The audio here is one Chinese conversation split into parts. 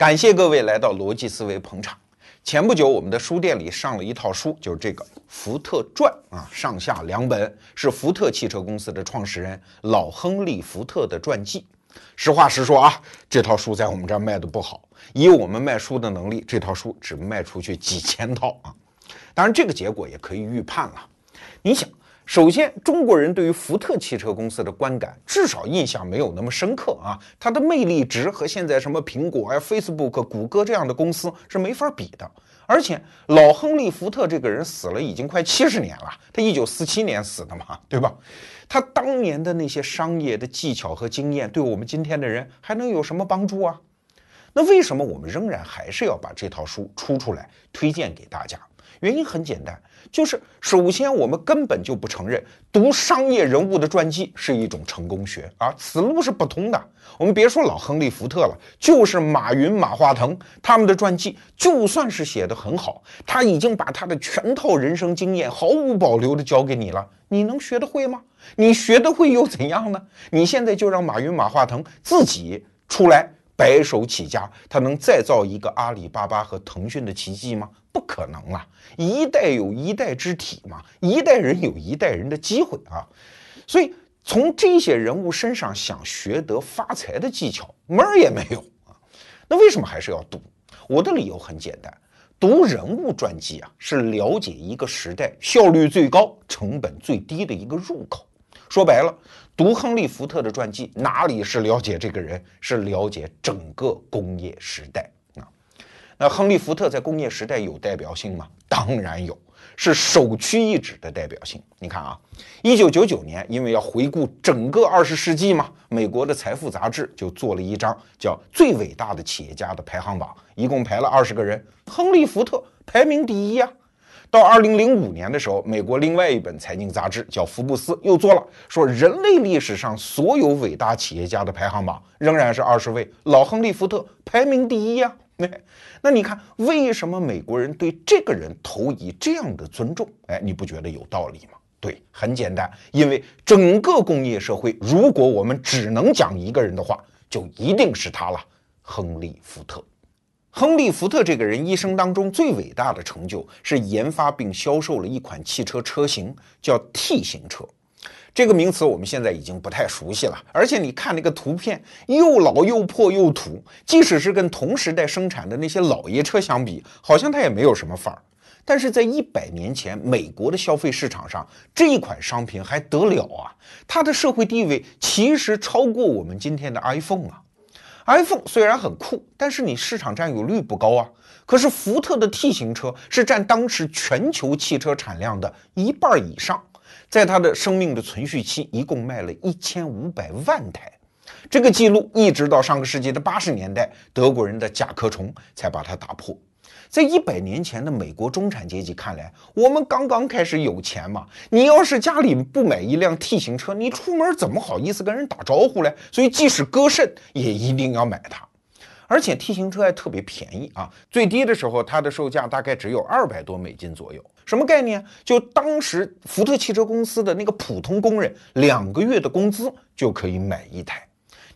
感谢各位来到逻辑思维捧场。前不久，我们的书店里上了一套书，就是这个《福特传》啊，上下两本，是福特汽车公司的创始人老亨利·福特的传记。实话实说啊，这套书在我们这儿卖的不好，以我们卖书的能力，这套书只卖出去几千套啊。当然，这个结果也可以预判了。你想。首先，中国人对于福特汽车公司的观感，至少印象没有那么深刻啊。它的魅力值和现在什么苹果啊、Facebook、谷歌这样的公司是没法比的。而且，老亨利·福特这个人死了已经快七十年了，他一九四七年死的嘛，对吧？他当年的那些商业的技巧和经验，对我们今天的人还能有什么帮助啊？那为什么我们仍然还是要把这套书出出来推荐给大家？原因很简单，就是首先我们根本就不承认读商业人物的传记是一种成功学啊，此路是不通的。我们别说老亨利·福特了，就是马云、马化腾他们的传记，就算是写的很好，他已经把他的全套人生经验毫无保留的教给你了，你能学得会吗？你学得会又怎样呢？你现在就让马云、马化腾自己出来。白手起家，他能再造一个阿里巴巴和腾讯的奇迹吗？不可能啊！一代有一代之体嘛，一代人有一代人的机会啊。所以从这些人物身上想学得发财的技巧，门儿也没有啊。那为什么还是要读？我的理由很简单，读人物传记啊，是了解一个时代效率最高、成本最低的一个入口。说白了。读亨利·福特的传记，哪里是了解这个人，是了解整个工业时代。那亨利·福特在工业时代有代表性吗？当然有，是首屈一指的代表性。你看啊，一九九九年，因为要回顾整个二十世纪嘛，美国的财富杂志就做了一张叫“最伟大的企业家”的排行榜，一共排了二十个人，亨利·福特排名第一呀。到二零零五年的时候，美国另外一本财经杂志叫《福布斯》又做了说人类历史上所有伟大企业家的排行榜，仍然是二十位，老亨利·福特排名第一呀。那 那你看，为什么美国人对这个人投以这样的尊重？哎，你不觉得有道理吗？对，很简单，因为整个工业社会，如果我们只能讲一个人的话，就一定是他了——亨利·福特。亨利·福特这个人一生当中最伟大的成就是研发并销售了一款汽车车型，叫 T 型车。这个名词我们现在已经不太熟悉了，而且你看那个图片，又老又破又土，即使是跟同时代生产的那些老爷车相比，好像它也没有什么范儿。但是在一百年前，美国的消费市场上，这一款商品还得了啊？它的社会地位其实超过我们今天的 iPhone 啊。iPhone 虽然很酷，但是你市场占有率不高啊。可是福特的 T 型车是占当时全球汽车产量的一半以上，在他的生命的存续期，一共卖了一千五百万台。这个记录一直到上个世纪的八十年代，德国人的甲壳虫才把它打破。在一百年前的美国中产阶级看来，我们刚刚开始有钱嘛。你要是家里不买一辆 T 型车，你出门怎么好意思跟人打招呼嘞？所以即使割肾也一定要买它。而且 T 型车还特别便宜啊，最低的时候它的售价大概只有二百多美金左右。什么概念？就当时福特汽车公司的那个普通工人两个月的工资就可以买一台。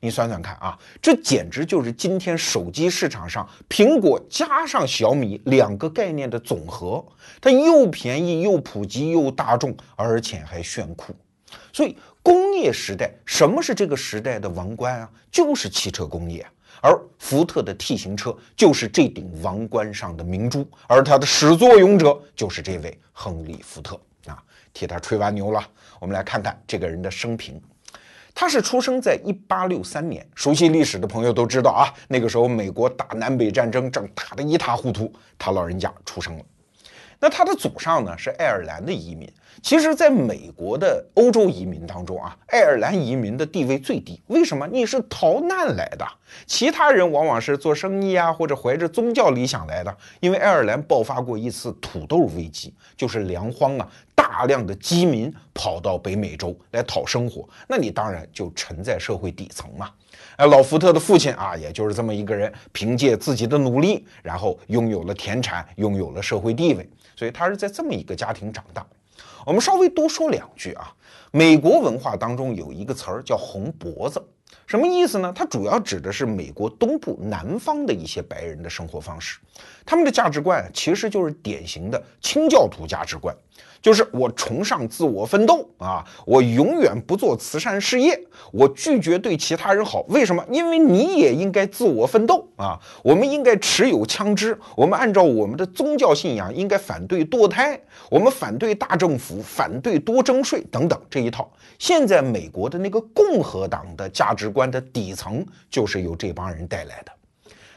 你算算看啊，这简直就是今天手机市场上苹果加上小米两个概念的总和。它又便宜又普及又大众，而且还炫酷。所以工业时代，什么是这个时代的王冠啊？就是汽车工业。而福特的 T 型车就是这顶王冠上的明珠，而它的始作俑者就是这位亨利·福特啊。替他吹完牛了，我们来看看这个人的生平。他是出生在一八六三年，熟悉历史的朋友都知道啊，那个时候美国打南北战争正打得一塌糊涂，他老人家出生了。那他的祖上呢是爱尔兰的移民。其实，在美国的欧洲移民当中啊，爱尔兰移民的地位最低。为什么？你是逃难来的，其他人往往是做生意啊，或者怀着宗教理想来的。因为爱尔兰爆发过一次土豆危机，就是粮荒啊，大量的饥民跑到北美洲来讨生活，那你当然就沉在社会底层嘛。哎，老福特的父亲啊，也就是这么一个人，凭借自己的努力，然后拥有了田产，拥有了社会地位，所以他是在这么一个家庭长大。我们稍微多说两句啊，美国文化当中有一个词儿叫“红脖子”，什么意思呢？它主要指的是美国东部南方的一些白人的生活方式，他们的价值观其实就是典型的清教徒价值观。就是我崇尚自我奋斗啊，我永远不做慈善事业，我拒绝对其他人好。为什么？因为你也应该自我奋斗啊。我们应该持有枪支，我们按照我们的宗教信仰应该反对堕胎，我们反对大政府，反对多征税等等这一套。现在美国的那个共和党的价值观的底层就是由这帮人带来的。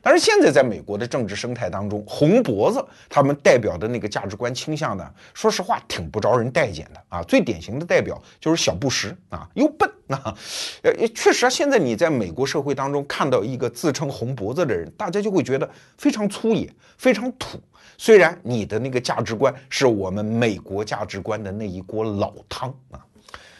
但是现在在美国的政治生态当中，红脖子他们代表的那个价值观倾向呢，说实话挺不招人待见的啊。最典型的代表就是小布什啊，又笨啊，呃，确实啊，现在你在美国社会当中看到一个自称红脖子的人，大家就会觉得非常粗野，非常土。虽然你的那个价值观是我们美国价值观的那一锅老汤啊。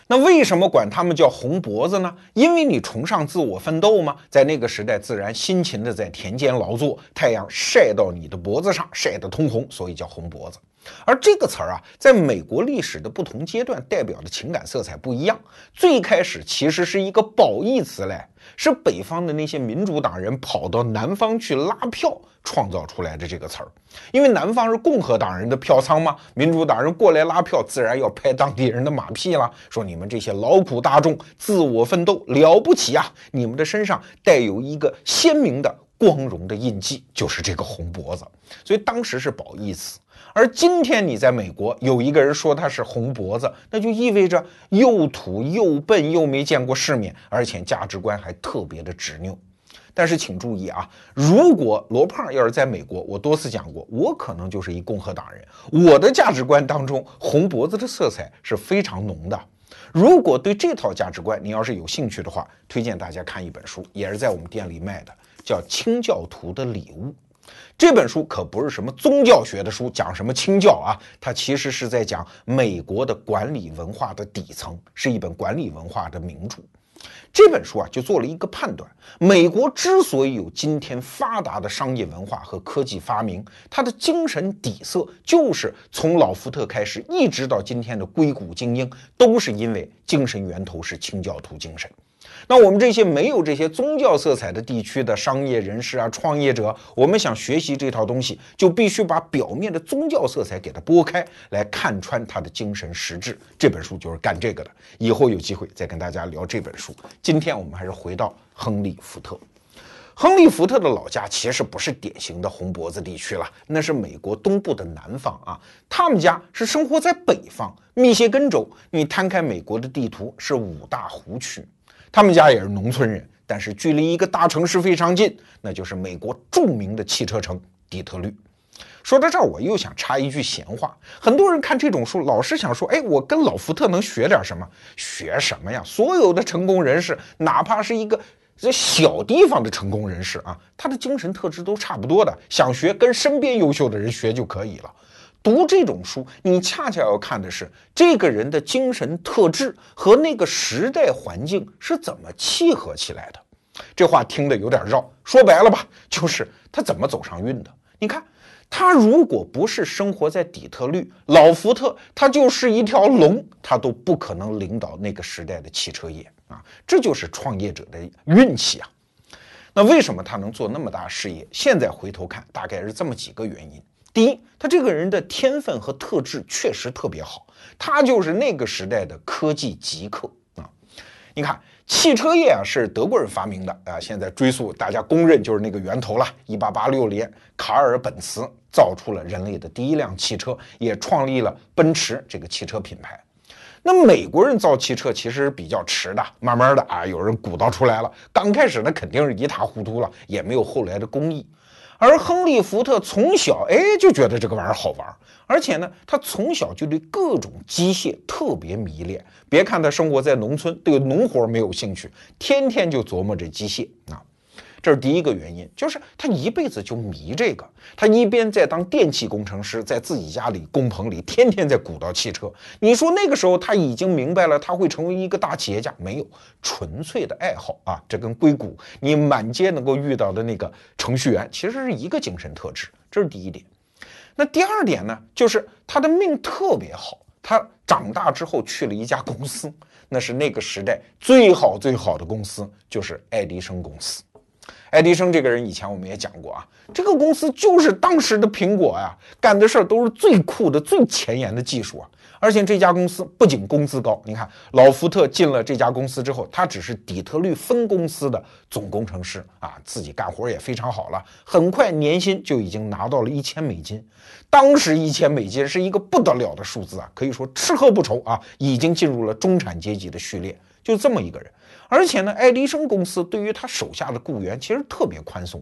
那为什么管他们叫红脖子呢？因为你崇尚自我奋斗吗？在那个时代，自然辛勤的在田间劳作，太阳晒到你的脖子上，晒得通红，所以叫红脖子。而这个词儿啊，在美国历史的不同阶段，代表的情感色彩不一样。最开始其实是一个褒义词嘞，是北方的那些民主党人跑到南方去拉票创造出来的这个词儿。因为南方是共和党人的票仓嘛，民主党人过来拉票，自然要拍当地人的马屁了，说你们这些劳苦大众自我奋斗了不起啊，你们的身上带有一个鲜明的光荣的印记，就是这个红脖子。所以当时是褒义词。而今天你在美国有一个人说他是红脖子，那就意味着又土又笨又没见过世面，而且价值观还特别的执拗。但是请注意啊，如果罗胖要是在美国，我多次讲过，我可能就是一共和党人，我的价值观当中红脖子的色彩是非常浓的。如果对这套价值观你要是有兴趣的话，推荐大家看一本书，也是在我们店里卖的，叫《清教徒的礼物》。这本书可不是什么宗教学的书，讲什么清教啊？它其实是在讲美国的管理文化的底层，是一本管理文化的名著。这本书啊，就做了一个判断：美国之所以有今天发达的商业文化和科技发明，它的精神底色就是从老福特开始，一直到今天的硅谷精英，都是因为精神源头是清教徒精神。那我们这些没有这些宗教色彩的地区的商业人士啊、创业者，我们想学习这套东西，就必须把表面的宗教色彩给它拨开，来看穿它的精神实质。这本书就是干这个的。以后有机会再跟大家聊这本书。今天我们还是回到亨利·福特。亨利·福特的老家其实不是典型的红脖子地区了，那是美国东部的南方啊。他们家是生活在北方，密歇根州。你摊开美国的地图，是五大湖区。他们家也是农村人，但是距离一个大城市非常近，那就是美国著名的汽车城底特律。说到这儿，我又想插一句闲话：很多人看这种书，老是想说，哎，我跟老福特能学点什么？学什么呀？所有的成功人士，哪怕是一个这小地方的成功人士啊，他的精神特质都差不多的。想学，跟身边优秀的人学就可以了。读这种书，你恰恰要看的是这个人的精神特质和那个时代环境是怎么契合起来的。这话听得有点绕，说白了吧，就是他怎么走上运的。你看，他如果不是生活在底特律，老福特他就是一条龙，他都不可能领导那个时代的汽车业啊。这就是创业者的运气啊。那为什么他能做那么大事业？现在回头看，大概是这么几个原因。第一，他这个人的天分和特质确实特别好，他就是那个时代的科技极客啊！你看，汽车业啊是德国人发明的啊，现在追溯大家公认就是那个源头了。一八八六年，卡尔本茨造出了人类的第一辆汽车，也创立了奔驰这个汽车品牌。那美国人造汽车其实比较迟的，慢慢的啊，有人鼓捣出来了。刚开始那肯定是一塌糊涂了，也没有后来的工艺。而亨利·福特从小哎就觉得这个玩意儿好玩，而且呢，他从小就对各种机械特别迷恋。别看他生活在农村，对农活没有兴趣，天天就琢磨着机械啊。这是第一个原因，就是他一辈子就迷这个。他一边在当电气工程师，在自己家里工棚里天天在鼓捣汽车。你说那个时候他已经明白了他会成为一个大企业家，没有纯粹的爱好啊。这跟硅谷你满街能够遇到的那个程序员其实是一个精神特质。这是第一点。那第二点呢，就是他的命特别好。他长大之后去了一家公司，那是那个时代最好最好的公司，就是爱迪生公司。爱迪生这个人以前我们也讲过啊，这个公司就是当时的苹果呀，干的事儿都是最酷的、最前沿的技术啊。而且这家公司不仅工资高，你看老福特进了这家公司之后，他只是底特律分公司的总工程师啊，自己干活也非常好了，很快年薪就已经拿到了一千美金。当时一千美金是一个不得了的数字啊，可以说吃喝不愁啊，已经进入了中产阶级的序列。就这么一个人，而且呢，爱迪生公司对于他手下的雇员其实特别宽松。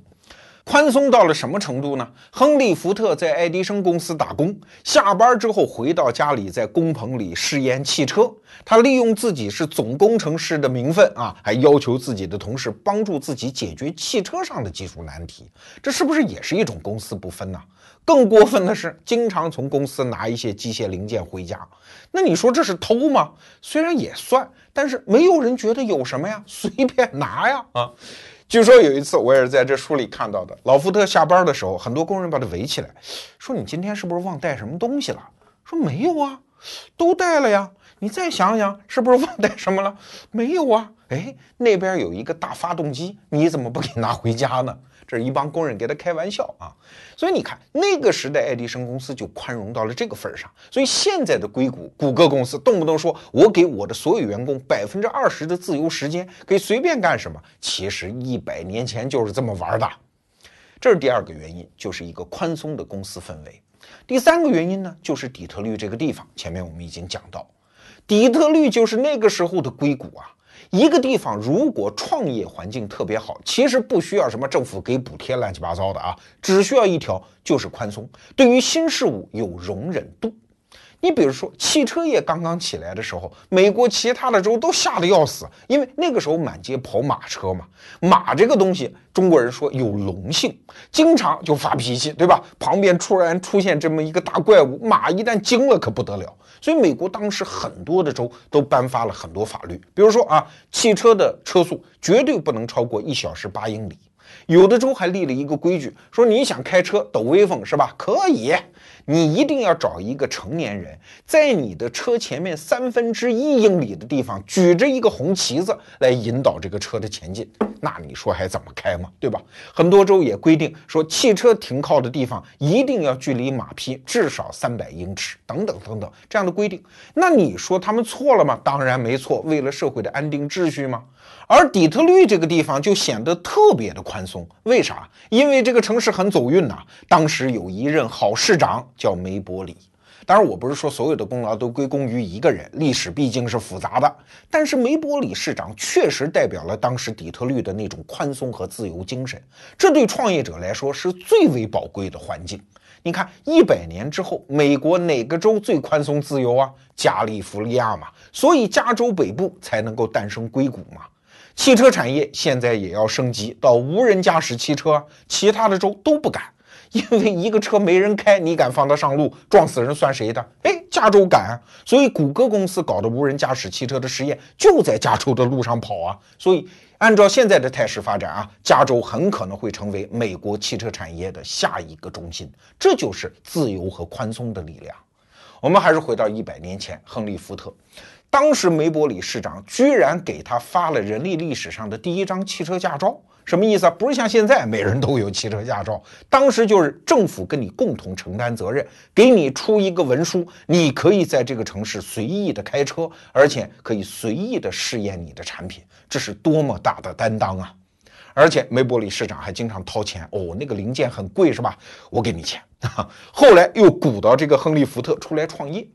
宽松到了什么程度呢？亨利·福特在爱迪生公司打工，下班之后回到家里，在工棚里试验汽车。他利用自己是总工程师的名分啊，还要求自己的同事帮助自己解决汽车上的技术难题。这是不是也是一种公私不分呢？更过分的是，经常从公司拿一些机械零件回家。那你说这是偷吗？虽然也算，但是没有人觉得有什么呀，随便拿呀啊。据说有一次，我也是在这书里看到的。老福特下班的时候，很多工人把他围起来，说：“你今天是不是忘带什么东西了？”说：“没有啊，都带了呀。”你再想想，是不是忘带什么了？没有啊。哎，那边有一个大发动机，你怎么不给拿回家呢？这是一帮工人给他开玩笑啊。所以你看，那个时代爱迪生公司就宽容到了这个份儿上。所以现在的硅谷、谷歌公司动不动说我给我的所有员工百分之二十的自由时间，可以随便干什么。其实一百年前就是这么玩的。这是第二个原因，就是一个宽松的公司氛围。第三个原因呢，就是底特律这个地方。前面我们已经讲到，底特律就是那个时候的硅谷啊。一个地方如果创业环境特别好，其实不需要什么政府给补贴乱七八糟的啊，只需要一条就是宽松，对于新事物有容忍度。你比如说汽车业刚刚起来的时候，美国其他的州都吓得要死，因为那个时候满街跑马车嘛，马这个东西中国人说有龙性，经常就发脾气，对吧？旁边突然出现这么一个大怪物，马一旦惊了可不得了。所以美国当时很多的州都颁发了很多法律，比如说啊，汽车的车速绝对不能超过一小时八英里。有的州还立了一个规矩，说你想开车抖威风是吧？可以。你一定要找一个成年人，在你的车前面三分之一英里的地方举着一个红旗子来引导这个车的前进。那你说还怎么开嘛？对吧？很多州也规定说，汽车停靠的地方一定要距离马匹至少三百英尺，等等等等这样的规定。那你说他们错了吗？当然没错，为了社会的安定秩序吗？而底特律这个地方就显得特别的宽松，为啥？因为这个城市很走运呐。当时有一任好市长叫梅伯里，当然我不是说所有的功劳都归功于一个人，历史毕竟是复杂的。但是梅伯里市长确实代表了当时底特律的那种宽松和自由精神，这对创业者来说是最为宝贵的环境。你看，一百年之后，美国哪个州最宽松自由啊？加利福尼亚嘛，所以加州北部才能够诞生硅谷嘛。汽车产业现在也要升级到无人驾驶汽车，其他的州都不敢，因为一个车没人开，你敢放它上路，撞死人算谁的？哎，加州敢，所以谷歌公司搞的无人驾驶汽车的实验就在加州的路上跑啊。所以按照现在的态势发展啊，加州很可能会成为美国汽车产业的下一个中心。这就是自由和宽松的力量。我们还是回到一百年前，亨利·福特。当时梅伯里市长居然给他发了人类历史上的第一张汽车驾照，什么意思啊？不是像现在每人都有汽车驾照，当时就是政府跟你共同承担责任，给你出一个文书，你可以在这个城市随意的开车，而且可以随意的试验你的产品，这是多么大的担当啊！而且梅伯里市长还经常掏钱哦，那个零件很贵是吧？我给你钱。后来又鼓捣这个亨利·福特出来创业。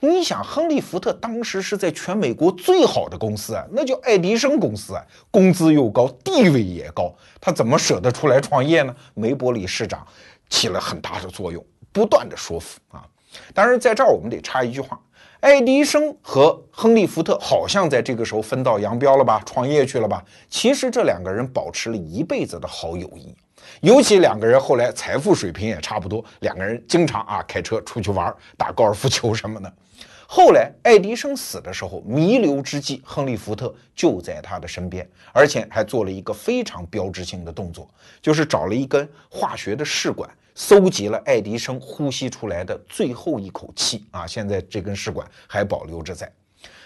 你想，亨利·福特当时是在全美国最好的公司啊，那叫爱迪生公司啊，工资又高，地位也高，他怎么舍得出来创业呢？梅伯里市长起了很大的作用，不断的说服啊。当然，在这儿我们得插一句话：爱迪生和亨利·福特好像在这个时候分道扬镳了吧，创业去了吧？其实这两个人保持了一辈子的好友谊。尤其两个人后来财富水平也差不多，两个人经常啊开车出去玩，打高尔夫球什么的。后来爱迪生死的时候，弥留之际，亨利·福特就在他的身边，而且还做了一个非常标志性的动作，就是找了一根化学的试管，搜集了爱迪生呼吸出来的最后一口气啊，现在这根试管还保留着在。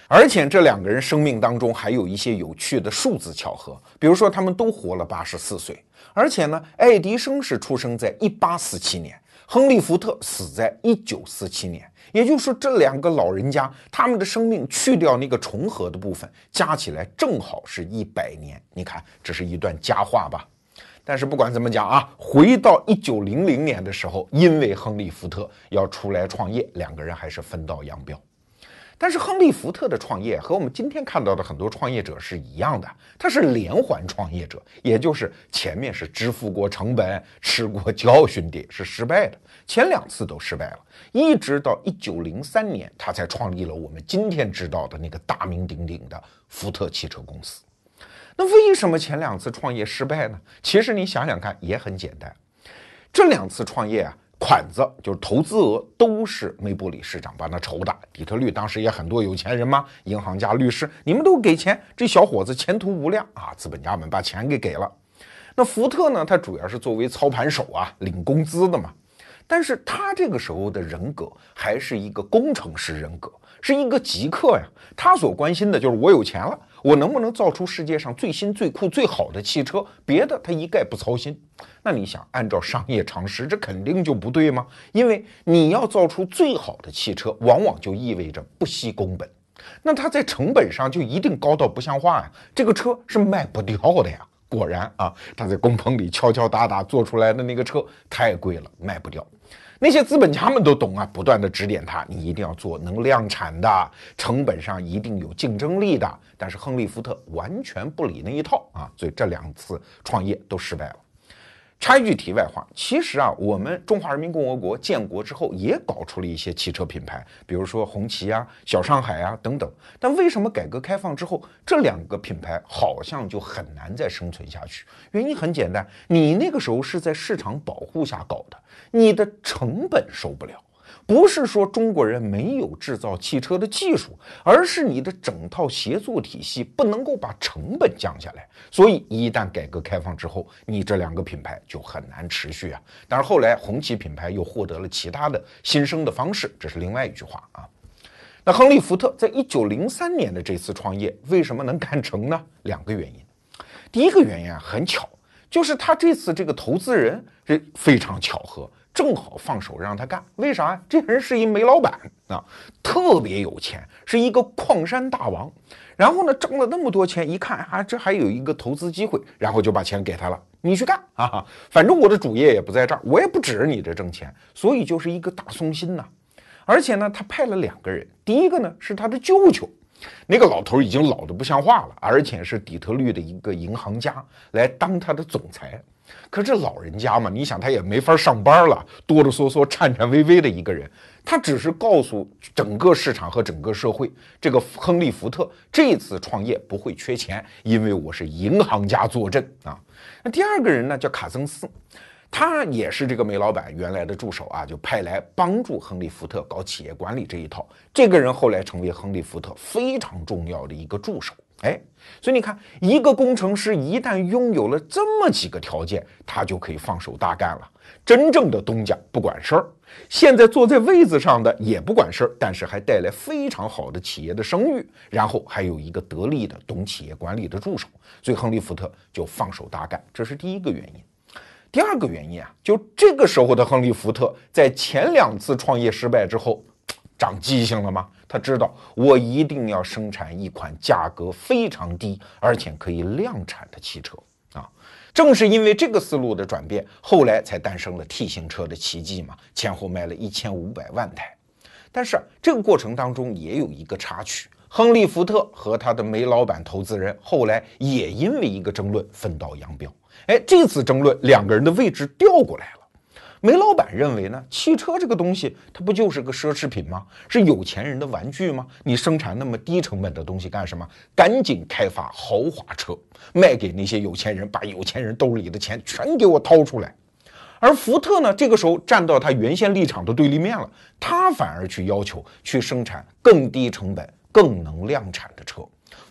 而且这两个人生命当中还有一些有趣的数字巧合，比如说他们都活了八十四岁，而且呢，爱迪生是出生在一八四七年，亨利福特死在一九四七年，也就是说这两个老人家他们的生命去掉那个重合的部分，加起来正好是一百年。你看，这是一段佳话吧？但是不管怎么讲啊，回到一九零零年的时候，因为亨利福特要出来创业，两个人还是分道扬镳。但是亨利·福特的创业和我们今天看到的很多创业者是一样的，他是连环创业者，也就是前面是支付过成本、吃过教训的，是失败的，前两次都失败了，一直到一九零三年，他才创立了我们今天知道的那个大名鼎鼎的福特汽车公司。那为什么前两次创业失败呢？其实你想想看，也很简单，这两次创业啊。款子就是投资额都是梅布理事长帮他筹的，底特律当时也很多有钱人嘛，银行家、律师，你们都给钱，这小伙子前途无量啊！资本家们把钱给给了。那福特呢？他主要是作为操盘手啊，领工资的嘛。但是他这个时候的人格还是一个工程师人格，是一个极客呀。他所关心的就是我有钱了。我能不能造出世界上最新、最酷、最好的汽车？别的他一概不操心。那你想，按照商业常识，这肯定就不对吗？因为你要造出最好的汽车，往往就意味着不惜工本。那它在成本上就一定高到不像话呀！这个车是卖不掉的呀。果然啊，他在工棚里敲敲打打做出来的那个车太贵了，卖不掉。那些资本家们都懂啊，不断的指点他，你一定要做能量产的，成本上一定有竞争力的。但是亨利·福特完全不理那一套啊，所以这两次创业都失败了。插一句题外话，其实啊，我们中华人民共和国建国之后也搞出了一些汽车品牌，比如说红旗啊、小上海啊等等。但为什么改革开放之后，这两个品牌好像就很难再生存下去？原因很简单，你那个时候是在市场保护下搞的，你的成本受不了。不是说中国人没有制造汽车的技术，而是你的整套协作体系不能够把成本降下来。所以一旦改革开放之后，你这两个品牌就很难持续啊。但是后来红旗品牌又获得了其他的新生的方式，这是另外一句话啊。那亨利·福特在一九零三年的这次创业为什么能干成呢？两个原因。第一个原因啊，很巧，就是他这次这个投资人是非常巧合。正好放手让他干，为啥？这人是一煤老板啊，特别有钱，是一个矿山大王。然后呢，挣了那么多钱，一看啊，这还有一个投资机会，然后就把钱给他了，你去干啊！反正我的主业也不在这儿，我也不指着你这挣钱，所以就是一个大松心呐。而且呢，他派了两个人，第一个呢是他的舅舅，那个老头已经老得不像话了，而且是底特律的一个银行家，来当他的总裁。可这老人家嘛，你想他也没法上班了，哆哆嗦嗦、颤颤巍巍的一个人，他只是告诉整个市场和整个社会，这个亨利·福特这次创业不会缺钱，因为我是银行家坐镇啊。那第二个人呢，叫卡曾斯，他也是这个煤老板原来的助手啊，就派来帮助亨利·福特搞企业管理这一套。这个人后来成为亨利·福特非常重要的一个助手。哎，所以你看，一个工程师一旦拥有了这么几个条件，他就可以放手大干了。真正的东家不管事儿，现在坐在位子上的也不管事儿，但是还带来非常好的企业的声誉，然后还有一个得力的懂企业管理的助手，所以亨利·福特就放手大干。这是第一个原因。第二个原因啊，就这个时候的亨利·福特在前两次创业失败之后。长记性了吗？他知道我一定要生产一款价格非常低，而且可以量产的汽车啊！正是因为这个思路的转变，后来才诞生了 T 型车的奇迹嘛，前后卖了一千五百万台。但是这个过程当中也有一个插曲，亨利·福特和他的煤老板投资人后来也因为一个争论分道扬镳。哎，这次争论两个人的位置调过来了。煤老板认为呢，汽车这个东西，它不就是个奢侈品吗？是有钱人的玩具吗？你生产那么低成本的东西干什么？赶紧开发豪华车，卖给那些有钱人，把有钱人兜里的钱全给我掏出来。而福特呢，这个时候站到他原先立场的对立面了，他反而去要求去生产更低成本、更能量产的车。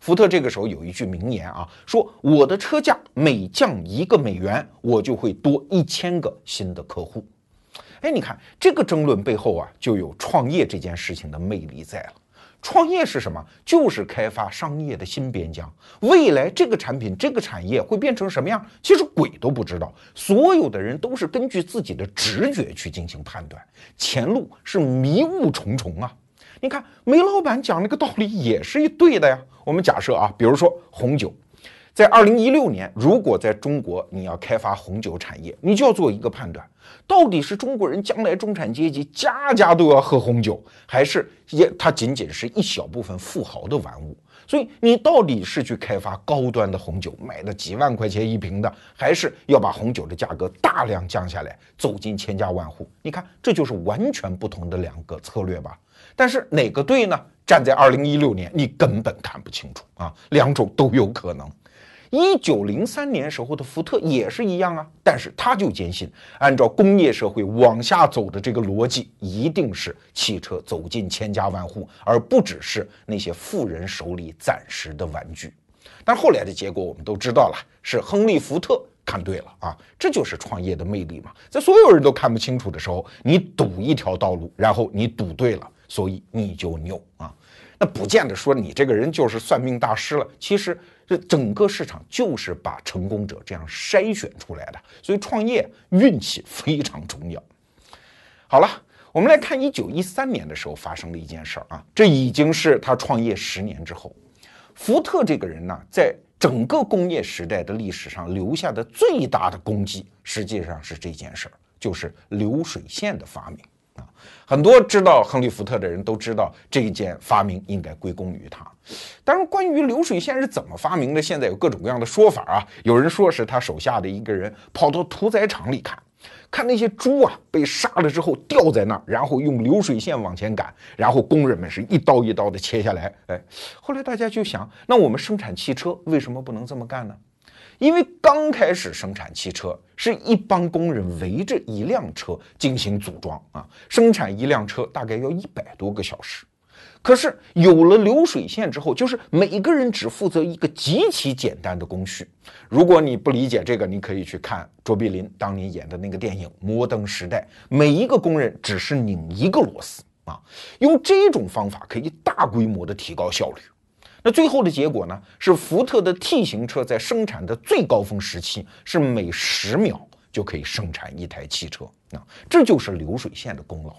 福特这个时候有一句名言啊，说我的车价每降一个美元，我就会多一千个新的客户。哎，你看这个争论背后啊，就有创业这件事情的魅力在了。创业是什么？就是开发商业的新边疆。未来这个产品、这个产业会变成什么样？其实鬼都不知道。所有的人都是根据自己的直觉去进行判断，前路是迷雾重重啊！你看煤老板讲那个道理也是一对的呀。我们假设啊，比如说红酒。在二零一六年，如果在中国你要开发红酒产业，你就要做一个判断：到底是中国人将来中产阶级家家都要喝红酒，还是也它仅仅是一小部分富豪的玩物？所以你到底是去开发高端的红酒，买的几万块钱一瓶的，还是要把红酒的价格大量降下来，走进千家万户？你看，这就是完全不同的两个策略吧？但是哪个对呢？站在二零一六年，你根本看不清楚啊，两种都有可能。一九零三年时候的福特也是一样啊，但是他就坚信，按照工业社会往下走的这个逻辑，一定是汽车走进千家万户，而不只是那些富人手里暂时的玩具。但后来的结果我们都知道了，是亨利·福特看对了啊，这就是创业的魅力嘛，在所有人都看不清楚的时候，你赌一条道路，然后你赌对了，所以你就牛啊。那不见得说你这个人就是算命大师了，其实。这整个市场就是把成功者这样筛选出来的，所以创业运气非常重要。好了，我们来看一九一三年的时候发生的一件事儿啊，这已经是他创业十年之后。福特这个人呢，在整个工业时代的历史上留下的最大的功绩，实际上是这件事儿，就是流水线的发明啊。很多知道亨利·福特的人都知道这一件发明应该归功于他。当然，关于流水线是怎么发明的，现在有各种各样的说法啊。有人说是他手下的一个人跑到屠宰场里看，看那些猪啊被杀了之后吊在那儿，然后用流水线往前赶，然后工人们是一刀一刀的切下来。哎，后来大家就想，那我们生产汽车为什么不能这么干呢？因为刚开始生产汽车是一帮工人围着一辆车进行组装啊，生产一辆车大概要一百多个小时。可是有了流水线之后，就是每个人只负责一个极其简单的工序。如果你不理解这个，你可以去看卓别林当年演的那个电影《摩登时代》，每一个工人只是拧一个螺丝啊。用这种方法可以大规模的提高效率。那最后的结果呢？是福特的 T 型车在生产的最高峰时期是每十秒就可以生产一台汽车啊，这就是流水线的功劳。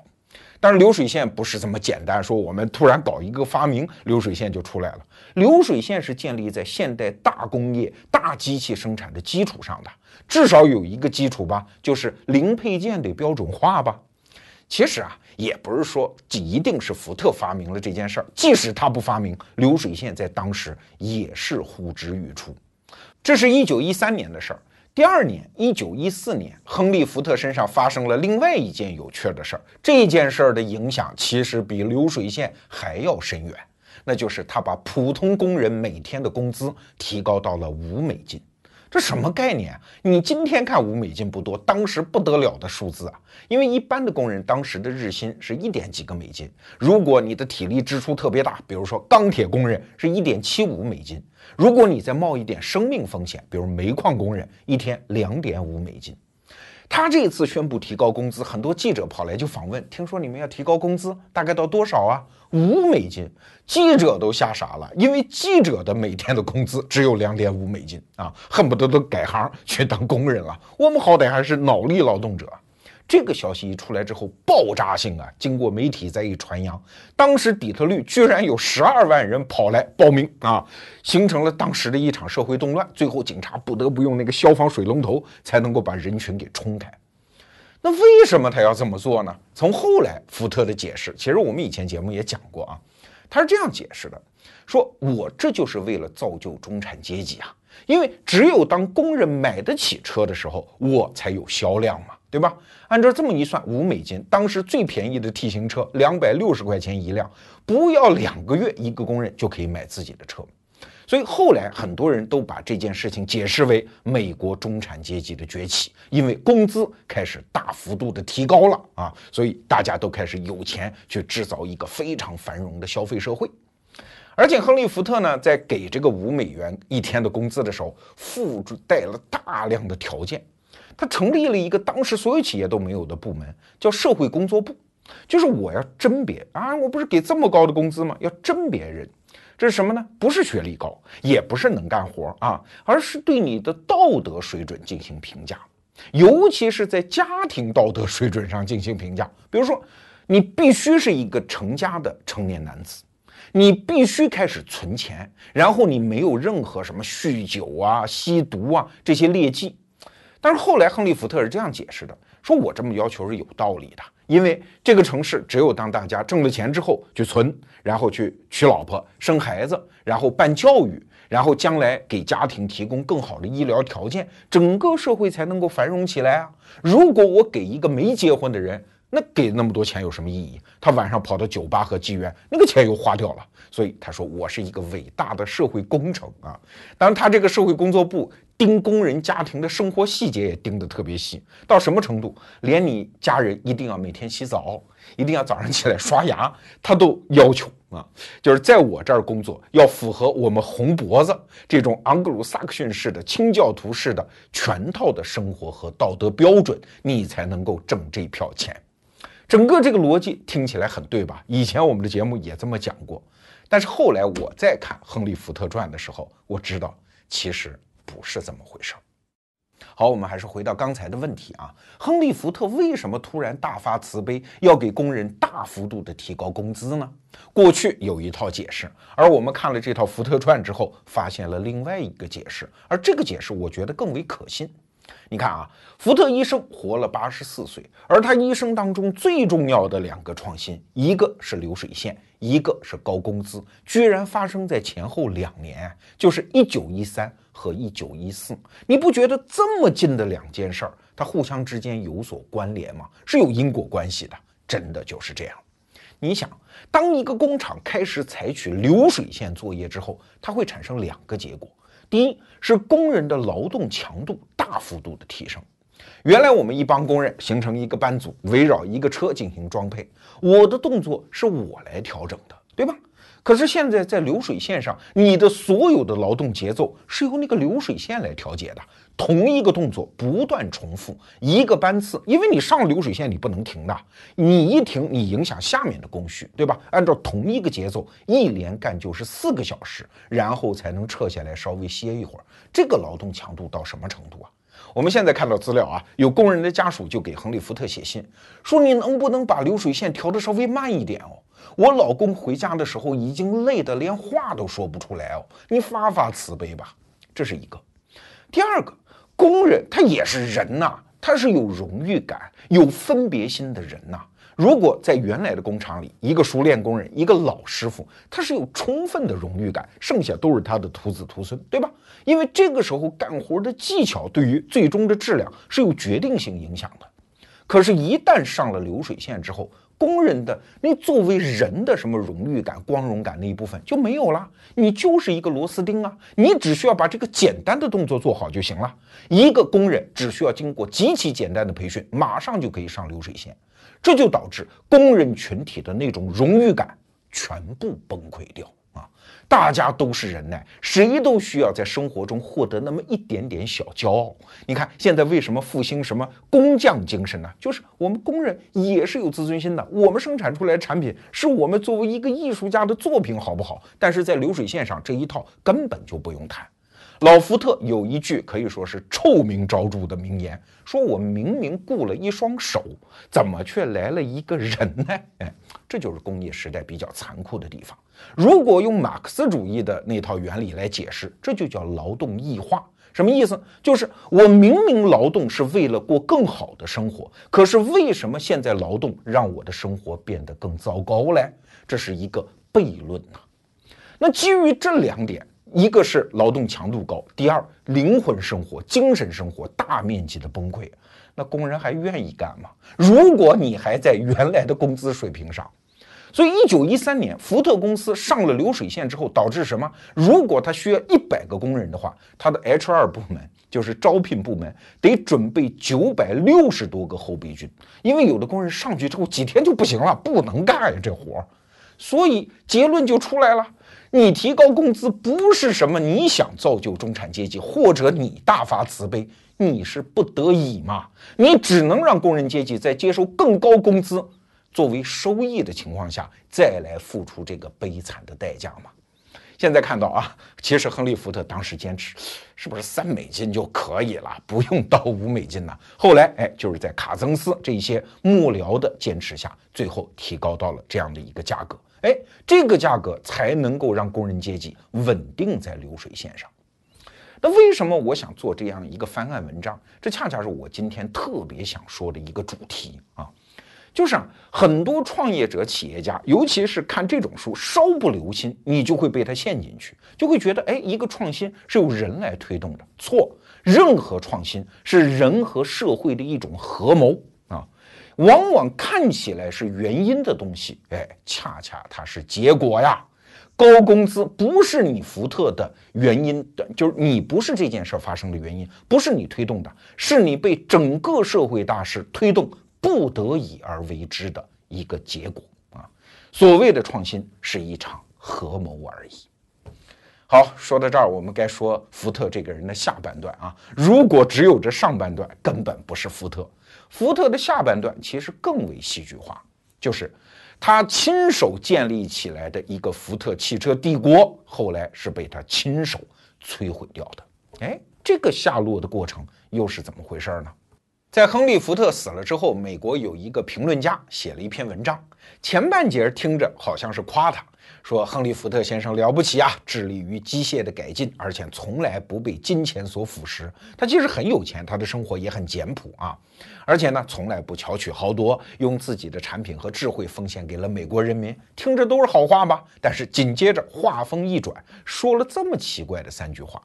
但是流水线不是这么简单，说我们突然搞一个发明，流水线就出来了。流水线是建立在现代大工业、大机器生产的基础上的，至少有一个基础吧，就是零配件得标准化吧。其实啊，也不是说这一定是福特发明了这件事儿，即使他不发明，流水线在当时也是呼之欲出。这是一九一三年的事儿。第二年，一九一四年，亨利·福特身上发生了另外一件有趣的事儿。这件事儿的影响其实比流水线还要深远，那就是他把普通工人每天的工资提高到了五美金。这什么概念啊？你今天看五美金不多，当时不得了的数字啊！因为一般的工人当时的日薪是一点几个美金，如果你的体力支出特别大，比如说钢铁工人是一点七五美金，如果你再冒一点生命风险，比如煤矿工人，一天两点五美金。他这次宣布提高工资，很多记者跑来就访问，听说你们要提高工资，大概到多少啊？五美金，记者都吓傻了，因为记者的每天的工资只有两点五美金啊，恨不得都改行去当工人了。我们好歹还是脑力劳动者。这个消息一出来之后，爆炸性啊！经过媒体再一传扬，当时底特律居然有十二万人跑来报名啊，形成了当时的一场社会动乱。最后警察不得不用那个消防水龙头才能够把人群给冲开。那为什么他要这么做呢？从后来福特的解释，其实我们以前节目也讲过啊，他是这样解释的：说我这就是为了造就中产阶级啊，因为只有当工人买得起车的时候，我才有销量嘛。对吧？按照这么一算，五美金，当时最便宜的 T 型车两百六十块钱一辆，不要两个月，一个工人就可以买自己的车。所以后来很多人都把这件事情解释为美国中产阶级的崛起，因为工资开始大幅度的提高了啊，所以大家都开始有钱去制造一个非常繁荣的消费社会。而且亨利·福特呢，在给这个五美元一天的工资的时候，附带了大量的条件。他成立了一个当时所有企业都没有的部门，叫社会工作部，就是我要甄别啊，我不是给这么高的工资吗？要甄别人，这是什么呢？不是学历高，也不是能干活啊，而是对你的道德水准进行评价，尤其是在家庭道德水准上进行评价。比如说，你必须是一个成家的成年男子。你必须开始存钱，然后你没有任何什么酗酒啊、吸毒啊这些劣迹。但是后来亨利·福特是这样解释的：说我这么要求是有道理的，因为这个城市只有当大家挣了钱之后去存，然后去娶老婆、生孩子，然后办教育，然后将来给家庭提供更好的医疗条件，整个社会才能够繁荣起来啊！如果我给一个没结婚的人，那给那么多钱有什么意义？他晚上跑到酒吧和妓院，那个钱又花掉了。所以他说我是一个伟大的社会工程啊。当然，他这个社会工作部盯工人家庭的生活细节也盯得特别细，到什么程度？连你家人一定要每天洗澡，一定要早上起来刷牙，他都要求啊。就是在我这儿工作，要符合我们红脖子这种盎格鲁撒克逊式的清教徒式的全套的生活和道德标准，你才能够挣这票钱。整个这个逻辑听起来很对吧？以前我们的节目也这么讲过，但是后来我在看《亨利·福特传》的时候，我知道其实不是这么回事儿。好，我们还是回到刚才的问题啊，亨利·福特为什么突然大发慈悲，要给工人大幅度的提高工资呢？过去有一套解释，而我们看了这套《福特传》之后，发现了另外一个解释，而这个解释我觉得更为可信。你看啊，福特一生活了八十四岁，而他一生当中最重要的两个创新，一个是流水线，一个是高工资，居然发生在前后两年，就是一九一三和一九一四。你不觉得这么近的两件事儿，它互相之间有所关联吗？是有因果关系的，真的就是这样。你想，当一个工厂开始采取流水线作业之后，它会产生两个结果。第一是工人的劳动强度大幅度的提升。原来我们一帮工人形成一个班组，围绕一个车进行装配，我的动作是我来调整的，对吧？可是现在在流水线上，你的所有的劳动节奏是由那个流水线来调节的。同一个动作不断重复一个班次，因为你上流水线你不能停的，你一停你影响下面的工序，对吧？按照同一个节奏一连干就是四个小时，然后才能撤下来稍微歇一会儿。这个劳动强度到什么程度啊？我们现在看到资料啊，有工人的家属就给亨利·福特写信说：“你能不能把流水线调得稍微慢一点哦？我老公回家的时候已经累得连话都说不出来哦，你发发慈悲吧。”这是一个。第二个。工人他也是人呐，他是有荣誉感、有分别心的人呐。如果在原来的工厂里，一个熟练工人，一个老师傅，他是有充分的荣誉感，剩下都是他的徒子徒孙，对吧？因为这个时候干活的技巧对于最终的质量是有决定性影响的。可是，一旦上了流水线之后，工人的你作为人的什么荣誉感、光荣感那一部分就没有了，你就是一个螺丝钉啊！你只需要把这个简单的动作做好就行了。一个工人只需要经过极其简单的培训，马上就可以上流水线，这就导致工人群体的那种荣誉感全部崩溃掉。大家都是人呢，谁都需要在生活中获得那么一点点小骄傲。你看现在为什么复兴什么工匠精神呢？就是我们工人也是有自尊心的。我们生产出来产品是我们作为一个艺术家的作品，好不好？但是在流水线上这一套根本就不用谈。老福特有一句可以说是臭名昭著的名言，说我明明雇了一双手，怎么却来了一个人呢？哎，这就是工业时代比较残酷的地方。如果用马克思主义的那套原理来解释，这就叫劳动异化。什么意思？就是我明明劳动是为了过更好的生活，可是为什么现在劳动让我的生活变得更糟糕嘞？这是一个悖论呐。那基于这两点。一个是劳动强度高，第二灵魂生活、精神生活大面积的崩溃，那工人还愿意干吗？如果你还在原来的工资水平上，所以一九一三年福特公司上了流水线之后，导致什么？如果他需要一百个工人的话，他的 H 二部门就是招聘部门得准备九百六十多个后备军，因为有的工人上去之后几天就不行了，不能干呀这活儿，所以结论就出来了。你提高工资不是什么你想造就中产阶级，或者你大发慈悲，你是不得已嘛？你只能让工人阶级在接受更高工资作为收益的情况下，再来付出这个悲惨的代价嘛？现在看到啊，其实亨利·福特当时坚持，是不是三美金就可以了，不用到五美金呢？后来，哎，就是在卡曾斯这些幕僚的坚持下，最后提高到了这样的一个价格。哎，这个价格才能够让工人阶级稳定在流水线上。那为什么我想做这样一个翻案文章？这恰恰是我今天特别想说的一个主题啊。就是啊，很多创业者、企业家，尤其是看这种书，稍不留心，你就会被他陷进去，就会觉得，哎，一个创新是由人来推动的。错，任何创新是人和社会的一种合谋啊。往往看起来是原因的东西，哎，恰恰它是结果呀。高工资不是你福特的原因的，就是你不是这件事发生的原因，不是你推动的，是你被整个社会大势推动。不得已而为之的一个结果啊！所谓的创新是一场合谋而已。好，说到这儿，我们该说福特这个人的下半段啊。如果只有这上半段，根本不是福特。福特的下半段其实更为戏剧化，就是他亲手建立起来的一个福特汽车帝国，后来是被他亲手摧毁掉的。哎，这个下落的过程又是怎么回事呢？在亨利·福特死了之后，美国有一个评论家写了一篇文章，前半截听着好像是夸他，说亨利·福特先生了不起啊，致力于机械的改进，而且从来不被金钱所腐蚀。他其实很有钱，他的生活也很简朴啊，而且呢，从来不巧取豪夺，用自己的产品和智慧奉献给了美国人民。听着都是好话吧？但是紧接着话锋一转，说了这么奇怪的三句话，